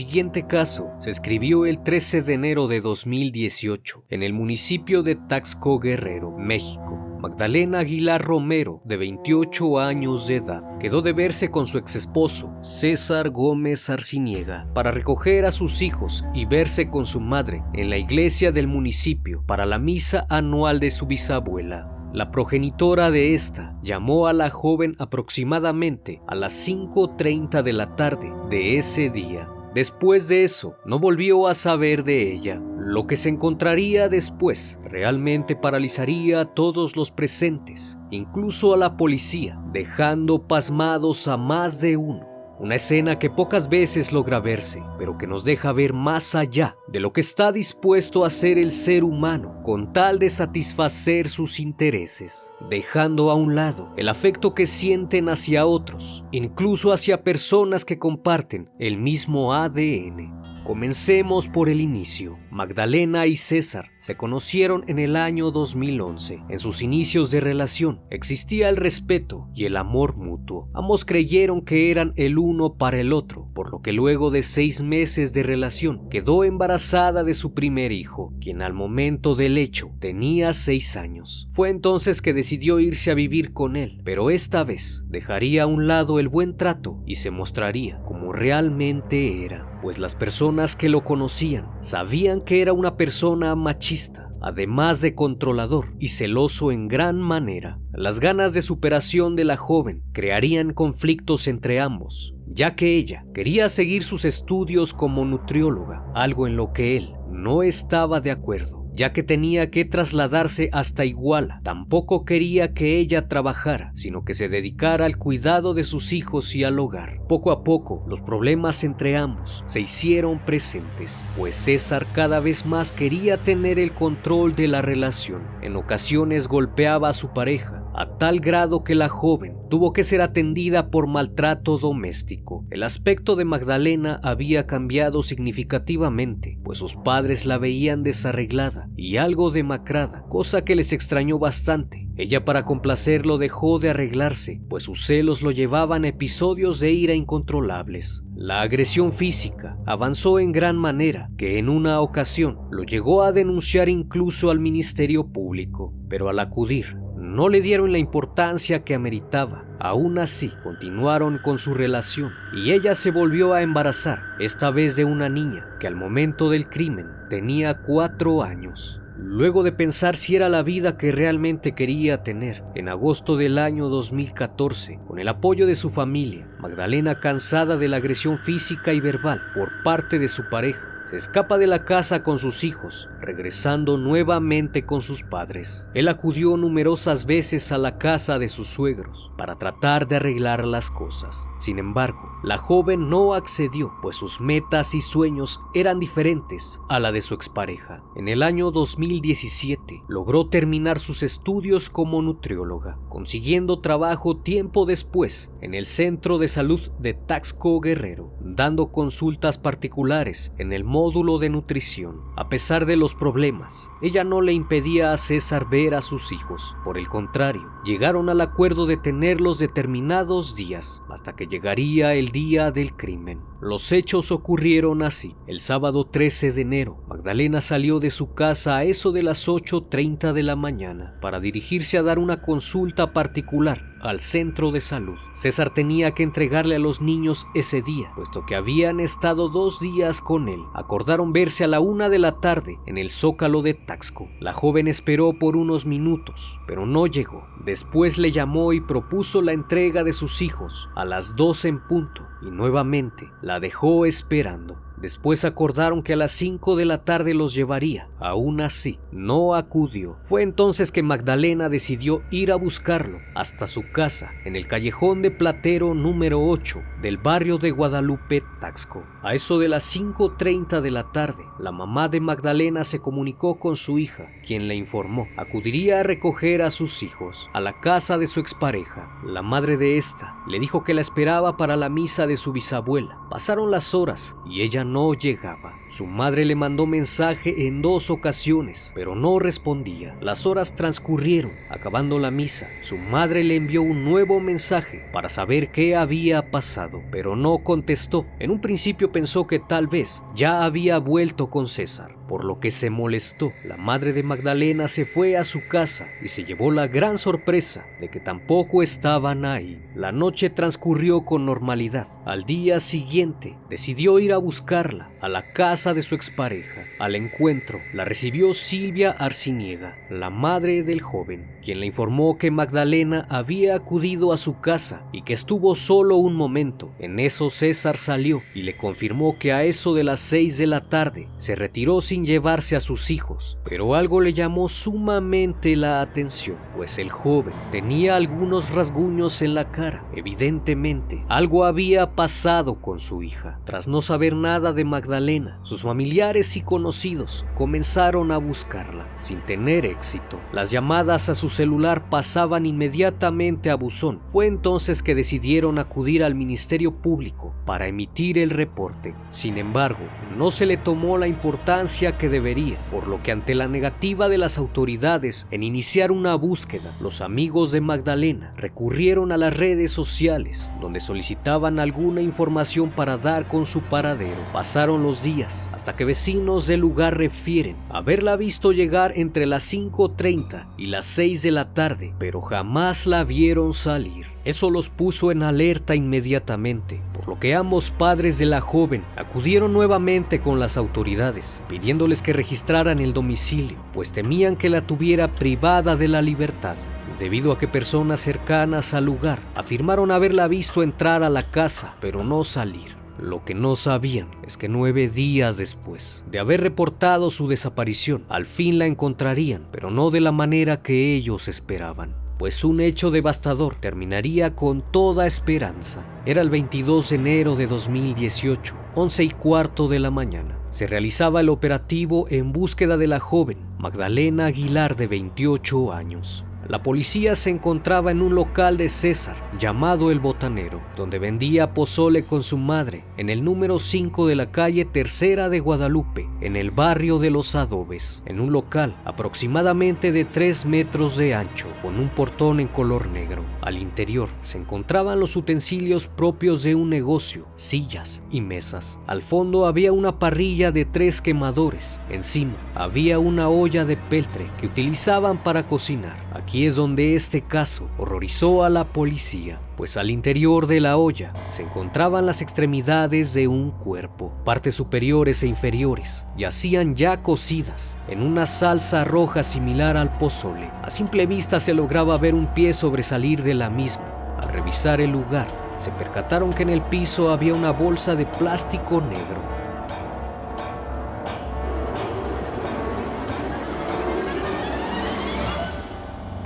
Siguiente caso se escribió el 13 de enero de 2018 en el municipio de Taxco Guerrero, México. Magdalena Aguilar Romero, de 28 años de edad, quedó de verse con su exesposo, César Gómez Arciniega, para recoger a sus hijos y verse con su madre en la iglesia del municipio para la misa anual de su bisabuela. La progenitora de esta llamó a la joven aproximadamente a las 5.30 de la tarde de ese día Después de eso, no volvió a saber de ella. Lo que se encontraría después realmente paralizaría a todos los presentes, incluso a la policía, dejando pasmados a más de uno. Una escena que pocas veces logra verse, pero que nos deja ver más allá de lo que está dispuesto a hacer el ser humano con tal de satisfacer sus intereses, dejando a un lado el afecto que sienten hacia otros, incluso hacia personas que comparten el mismo ADN. Comencemos por el inicio. Magdalena y César se conocieron en el año 2011. En sus inicios de relación existía el respeto y el amor mutuo. Ambos creyeron que eran el uno para el otro, por lo que luego de seis meses de relación quedó embarazada de su primer hijo, quien al momento del hecho tenía seis años. Fue entonces que decidió irse a vivir con él, pero esta vez dejaría a un lado el buen trato y se mostraría como realmente era pues las personas que lo conocían sabían que era una persona machista, además de controlador y celoso en gran manera. Las ganas de superación de la joven crearían conflictos entre ambos, ya que ella quería seguir sus estudios como nutrióloga, algo en lo que él no estaba de acuerdo ya que tenía que trasladarse hasta Iguala. Tampoco quería que ella trabajara, sino que se dedicara al cuidado de sus hijos y al hogar. Poco a poco, los problemas entre ambos se hicieron presentes, pues César cada vez más quería tener el control de la relación. En ocasiones golpeaba a su pareja, a tal grado que la joven tuvo que ser atendida por maltrato doméstico. El aspecto de Magdalena había cambiado significativamente, pues sus padres la veían desarreglada y algo demacrada, cosa que les extrañó bastante. Ella para complacerlo dejó de arreglarse, pues sus celos lo llevaban a episodios de ira incontrolables. La agresión física avanzó en gran manera, que en una ocasión lo llegó a denunciar incluso al Ministerio Público, pero al acudir no le dieron la importancia que ameritaba. Aún así, continuaron con su relación y ella se volvió a embarazar, esta vez de una niña que al momento del crimen tenía cuatro años. Luego de pensar si era la vida que realmente quería tener, en agosto del año 2014, con el apoyo de su familia, Magdalena, cansada de la agresión física y verbal por parte de su pareja, se escapa de la casa con sus hijos, regresando nuevamente con sus padres. Él acudió numerosas veces a la casa de sus suegros para tratar de arreglar las cosas. Sin embargo, la joven no accedió, pues sus metas y sueños eran diferentes a la de su expareja. En el año 2017 logró terminar sus estudios como nutrióloga, consiguiendo trabajo tiempo después en el Centro de Salud de Taxco Guerrero, dando consultas particulares en el módulo de nutrición. A pesar de los problemas, ella no le impedía a César ver a sus hijos. Por el contrario, llegaron al acuerdo de tenerlos determinados días, hasta que llegaría el día del crimen. Los hechos ocurrieron así. El sábado 13 de enero, Magdalena salió de su casa a eso de las 8.30 de la mañana para dirigirse a dar una consulta particular al centro de salud. César tenía que entregarle a los niños ese día, puesto que habían estado dos días con él. Acordaron verse a la una de la tarde en el zócalo de Taxco. La joven esperó por unos minutos, pero no llegó. Después le llamó y propuso la entrega de sus hijos a las dos en punto y nuevamente la dejó esperando. Después acordaron que a las 5 de la tarde los llevaría. Aún así, no acudió. Fue entonces que Magdalena decidió ir a buscarlo hasta su casa en el callejón de Platero número 8 del barrio de Guadalupe, Taxco. A eso de las 5.30 de la tarde, la mamá de Magdalena se comunicó con su hija, quien le informó acudiría a recoger a sus hijos a la casa de su expareja. La madre de esta le dijo que la esperaba para la misa de su bisabuela. Pasaron las horas y ella no llegaba. Su madre le mandó mensaje en dos ocasiones, pero no respondía. Las horas transcurrieron. Acabando la misa, su madre le envió un nuevo mensaje para saber qué había pasado, pero no contestó. En un principio pensó que tal vez ya había vuelto con César, por lo que se molestó. La madre de Magdalena se fue a su casa y se llevó la gran sorpresa de que tampoco estaban ahí. La noche transcurrió con normalidad. Al día siguiente, decidió ir a buscarla a la casa de su expareja. Al encuentro la recibió Silvia Arciniega, la madre del joven, quien le informó que Magdalena había acudido a su casa y que estuvo solo un momento. En eso César salió y le confirmó que a eso de las seis de la tarde se retiró sin llevarse a sus hijos, pero algo le llamó sumamente la atención, pues el joven tenía algunos rasguños en la cara. Evidentemente, algo había pasado con su hija. Tras no saber nada de Magdalena, sus familiares y conocidos comenzaron a buscarla, sin tener éxito. Las llamadas a su celular pasaban inmediatamente a buzón. Fue entonces que decidieron acudir al Ministerio Público para emitir el reporte. Sin embargo, no se le tomó la importancia que debería, por lo que ante la negativa de las autoridades en iniciar una búsqueda, los amigos de Magdalena recurrieron a las redes sociales, donde solicitaban alguna información para dar con su paradero. Pasaron los días hasta que vecinos del lugar refieren haberla visto llegar entre las 5.30 y las 6 de la tarde, pero jamás la vieron salir. Eso los puso en alerta inmediatamente, por lo que ambos padres de la joven acudieron nuevamente con las autoridades, pidiéndoles que registraran el domicilio, pues temían que la tuviera privada de la libertad debido a que personas cercanas al lugar afirmaron haberla visto entrar a la casa, pero no salir. Lo que no sabían es que nueve días después de haber reportado su desaparición, al fin la encontrarían, pero no de la manera que ellos esperaban pues un hecho devastador terminaría con toda esperanza. Era el 22 de enero de 2018, 11 y cuarto de la mañana. Se realizaba el operativo en búsqueda de la joven Magdalena Aguilar de 28 años. La policía se encontraba en un local de César llamado El Botanero, donde vendía pozole con su madre en el número 5 de la calle Tercera de Guadalupe, en el barrio de Los Adobes, en un local aproximadamente de 3 metros de ancho, con un portón en color negro. Al interior se encontraban los utensilios propios de un negocio, sillas y mesas. Al fondo había una parrilla de tres quemadores. Encima había una olla de peltre que utilizaban para cocinar. Aquí es donde este caso horrorizó a la policía, pues al interior de la olla se encontraban las extremidades de un cuerpo, partes superiores e inferiores, yacían ya cocidas en una salsa roja similar al pozole. A simple vista se lograba ver un pie sobresalir de la misma. Al revisar el lugar, se percataron que en el piso había una bolsa de plástico negro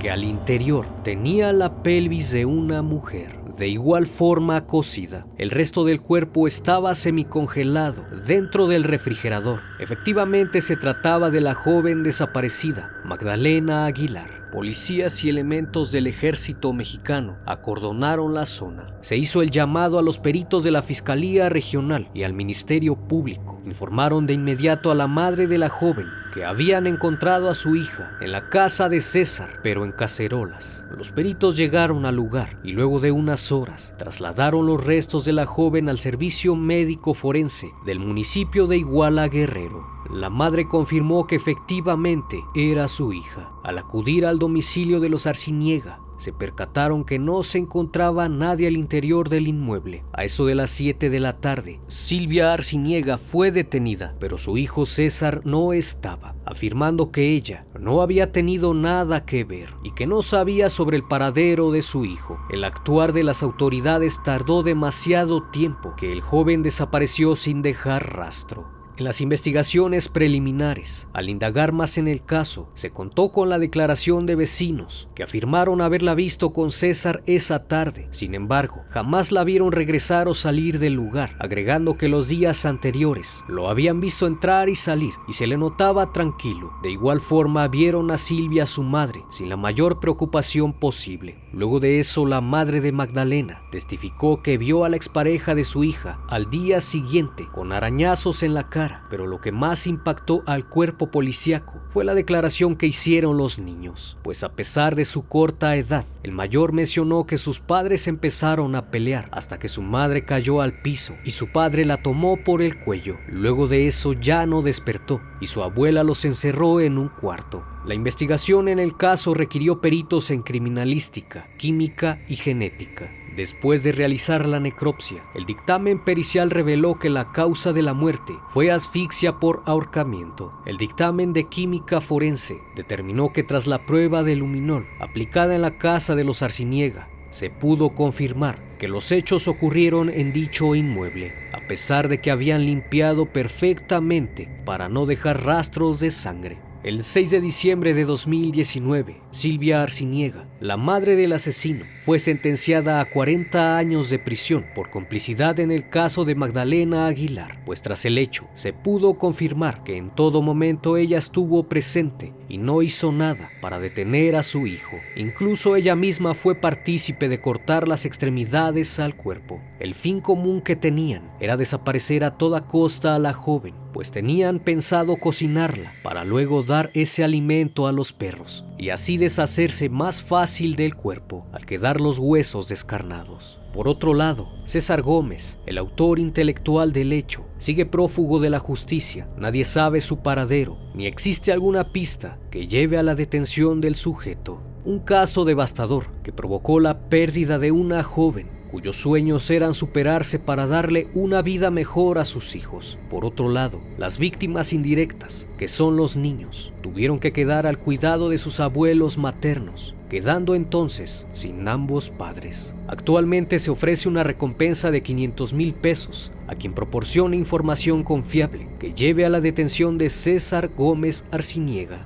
al interior tenía la pelvis de una mujer, de igual forma cocida. El resto del cuerpo estaba semicongelado dentro del refrigerador. Efectivamente se trataba de la joven desaparecida, Magdalena Aguilar. Policías y elementos del ejército mexicano acordonaron la zona. Se hizo el llamado a los peritos de la Fiscalía Regional y al Ministerio Público. Informaron de inmediato a la madre de la joven que habían encontrado a su hija en la casa de César, pero en cacerolas. Los peritos llegaron al lugar y luego de unas horas trasladaron los restos de la joven al servicio médico forense del municipio de Iguala Guerrero. La madre confirmó que efectivamente era su hija. Al acudir al domicilio de los Arciniega, se percataron que no se encontraba nadie al interior del inmueble. A eso de las 7 de la tarde, Silvia Arciniega fue detenida, pero su hijo César no estaba, afirmando que ella no había tenido nada que ver y que no sabía sobre el paradero de su hijo. El actuar de las autoridades tardó demasiado tiempo que el joven desapareció sin dejar rastro. En las investigaciones preliminares, al indagar más en el caso, se contó con la declaración de vecinos que afirmaron haberla visto con César esa tarde. Sin embargo, jamás la vieron regresar o salir del lugar, agregando que los días anteriores lo habían visto entrar y salir y se le notaba tranquilo. De igual forma, vieron a Silvia, su madre, sin la mayor preocupación posible. Luego de eso, la madre de Magdalena testificó que vio a la expareja de su hija al día siguiente con arañazos en la pero lo que más impactó al cuerpo policíaco fue la declaración que hicieron los niños, pues a pesar de su corta edad, el mayor mencionó que sus padres empezaron a pelear hasta que su madre cayó al piso y su padre la tomó por el cuello. Luego de eso ya no despertó y su abuela los encerró en un cuarto. La investigación en el caso requirió peritos en criminalística, química y genética. Después de realizar la necropsia, el dictamen pericial reveló que la causa de la muerte fue asfixia por ahorcamiento. El dictamen de química forense determinó que tras la prueba de luminol aplicada en la casa de los Arciniega, se pudo confirmar que los hechos ocurrieron en dicho inmueble, a pesar de que habían limpiado perfectamente para no dejar rastros de sangre. El 6 de diciembre de 2019, Silvia Arciniega, la madre del asesino, fue sentenciada a 40 años de prisión por complicidad en el caso de Magdalena Aguilar, pues tras el hecho se pudo confirmar que en todo momento ella estuvo presente y no hizo nada para detener a su hijo. Incluso ella misma fue partícipe de cortar las extremidades al cuerpo. El fin común que tenían era desaparecer a toda costa a la joven, pues tenían pensado cocinarla para luego dar ese alimento a los perros y así deshacerse más fácil del cuerpo al quedar los huesos descarnados. Por otro lado, César Gómez, el autor intelectual del hecho, sigue prófugo de la justicia. Nadie sabe su paradero, ni existe alguna pista que lleve a la detención del sujeto. Un caso devastador que provocó la pérdida de una joven cuyos sueños eran superarse para darle una vida mejor a sus hijos. Por otro lado, las víctimas indirectas, que son los niños, tuvieron que quedar al cuidado de sus abuelos maternos, quedando entonces sin ambos padres. Actualmente se ofrece una recompensa de 500 mil pesos a quien proporcione información confiable que lleve a la detención de César Gómez Arciniega.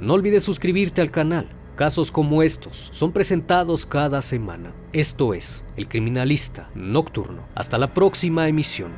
No olvides suscribirte al canal Casos como estos son presentados cada semana. Esto es El Criminalista Nocturno. Hasta la próxima emisión.